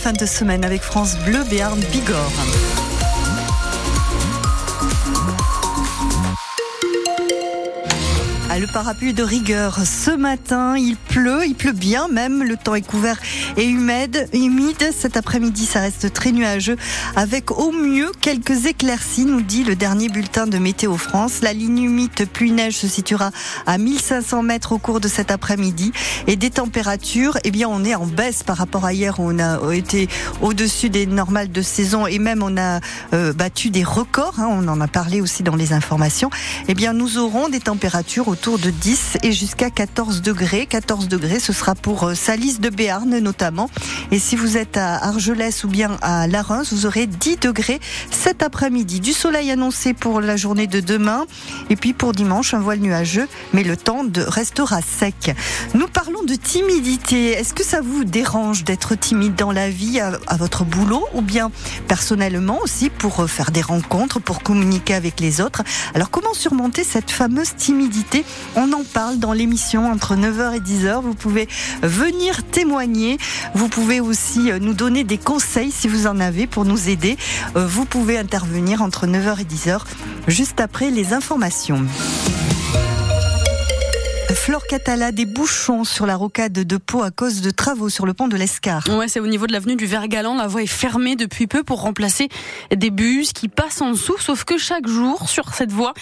fin de semaine avec France Bleu Béarn Bigorre. Ah, le parapluie de rigueur. Ce matin, il pleut, il pleut bien même. Le temps est couvert et humide. humide. Cet après-midi, ça reste très nuageux avec au mieux quelques éclaircies, nous dit le dernier bulletin de Météo France. La ligne humide pluie-neige se situera à 1500 mètres au cours de cet après-midi. Et des températures, eh bien, on est en baisse par rapport à hier où on a été au-dessus des normales de saison et même on a euh, battu des records. Hein. on en a parlé aussi dans les informations. Eh bien, nous aurons des températures au autour de 10 et jusqu'à 14 degrés. 14 degrés, ce sera pour euh, Salis de Béarn notamment. Et si vous êtes à Argelès ou bien à Larens, vous aurez 10 degrés cet après-midi. Du soleil annoncé pour la journée de demain. Et puis pour dimanche, un voile nuageux, mais le temps de restera sec. Nous parlons de timidité. Est-ce que ça vous dérange d'être timide dans la vie, à, à votre boulot ou bien personnellement aussi pour euh, faire des rencontres, pour communiquer avec les autres? Alors comment surmonter cette fameuse timidité? On en parle dans l'émission entre 9h et 10h. Vous pouvez venir témoigner. Vous pouvez aussi euh, nous donner des conseils si vous en avez pour nous aider. Euh, vous pouvez intervenir entre 9h et 10h juste après les informations. Flore Catala, des bouchons sur la rocade de Pau à cause de travaux sur le pont de l'Escar. Ouais, c'est au niveau de l'avenue du Vergalan. La voie est fermée depuis peu pour remplacer des bus qui passent en dessous. Sauf que chaque jour, sur cette voie,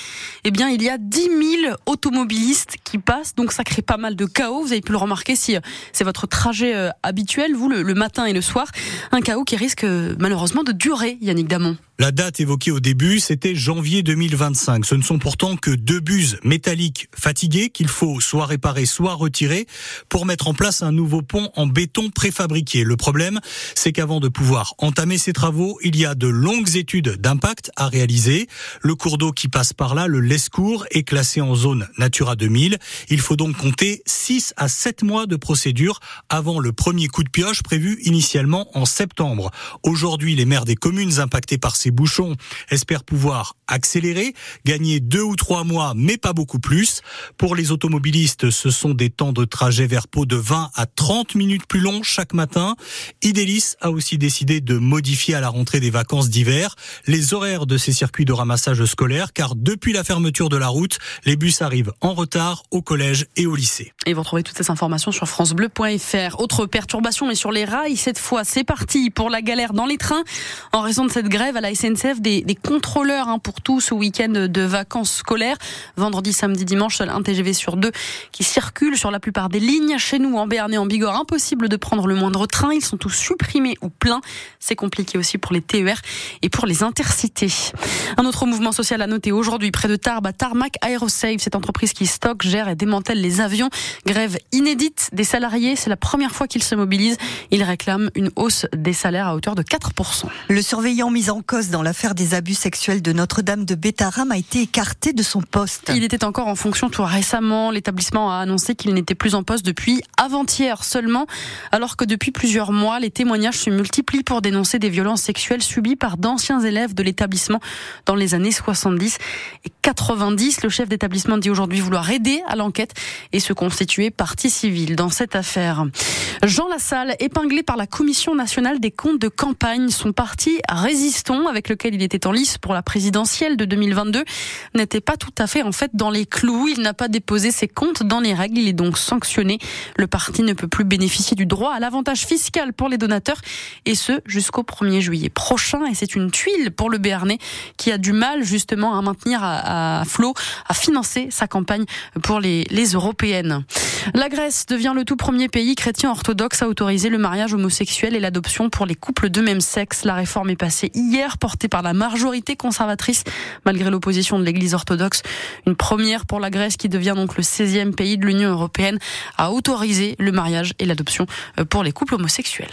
eh bien, il y a 10 000 automobilistes qui passent. Donc, ça crée pas mal de chaos. Vous avez pu le remarquer si euh, c'est votre trajet euh, habituel, vous, le, matin et le soir. Un chaos qui risque euh, malheureusement de durer, Yannick Damon. La date évoquée au début, c'était janvier 2025. Ce ne sont pourtant que deux bus métalliques fatigués qu'il faut soit réparer, soit retirer pour mettre en place un nouveau pont en béton préfabriqué. Le problème, c'est qu'avant de pouvoir entamer ces travaux, il y a de longues études d'impact à réaliser. Le cours d'eau qui passe par là, le Lescourt, est classé en zone Natura 2000. Il faut donc compter 6 à 7 mois de procédure avant le premier coup de pioche prévu initialement en septembre. Aujourd'hui, les maires des communes impactées par ces bouchons espèrent pouvoir accélérer, gagner deux ou trois mois, mais pas beaucoup plus. Pour les automobilistes, ce sont des temps de trajet vers Pau de 20 à 30 minutes plus longs chaque matin. Idélis a aussi décidé de modifier à la rentrée des vacances d'hiver les horaires de ces circuits de ramassage scolaire, car depuis la fermeture de la route, les bus arrivent en retard au collège et au lycée. Et vous retrouvez toutes ces informations sur francebleu.fr. Autre perturbation, mais sur les rails, cette fois, c'est parti pour la galère dans les trains. En raison de cette grève à la SNCF, des, contrôleurs hein, pour tout ce week-end de vacances scolaires. Vendredi, samedi, dimanche, seul un TGV sur deux qui circule sur la plupart des lignes. Chez nous, en Béarn et en Bigorre, impossible de prendre le moindre train. Ils sont tous supprimés ou pleins. C'est compliqué aussi pour les TER et pour les intercités. Un autre mouvement social à noter aujourd'hui près de Tarbes, à Tarmac Aerosave, cette entreprise qui stocke, gère et démantèle les avions. Grève inédite des salariés. C'est la première fois qu'ils se mobilisent. Ils réclament une hausse des salaires à hauteur de 4%. Le surveillant mis en cause dans l'affaire des abus sexuels de Notre-Dame de Bétaram a été écarté de son poste. Il était encore en fonction tout récemment. L'établissement a annoncé qu'il n'était plus en poste depuis avant-hier seulement, alors que depuis plusieurs mois, les témoignages se multiplient pour dénoncer des violences sexuelles subies par d'anciens élèves de l'établissement dans les années 70 et 90. Le chef d'établissement dit aujourd'hui vouloir aider à l'enquête et se constituer partie civile dans cette affaire. Jean Lassalle, épinglé par la Commission nationale des comptes de campagne, son parti Résistons, avec lequel il était en lice pour la présidentielle de 2022, n'était pas tout à fait en fait dans les clous. Il n'a pas déposé ses comptes dans les règles. Il est donc sanctionné. Le parti ne peut plus bénéficier du droit à l'avantage fiscal pour les donateurs et ce jusqu'au 1er juillet prochain. Et c'est une tuile pour le Béarnais qui a du mal justement à maintenir à, flot, à financer sa campagne pour les, les européennes. La Grèce devient le tout premier pays chrétien orthodoxe à autoriser le mariage homosexuel et l'adoption pour les couples de même sexe. La réforme est passée hier, portée par la majorité conservatrice, malgré l'opposition de l'Église orthodoxe. Une première pour la Grèce qui devient donc le 16e pays de l'Union européenne à autoriser le mariage et l'adoption pour les couples homosexuels.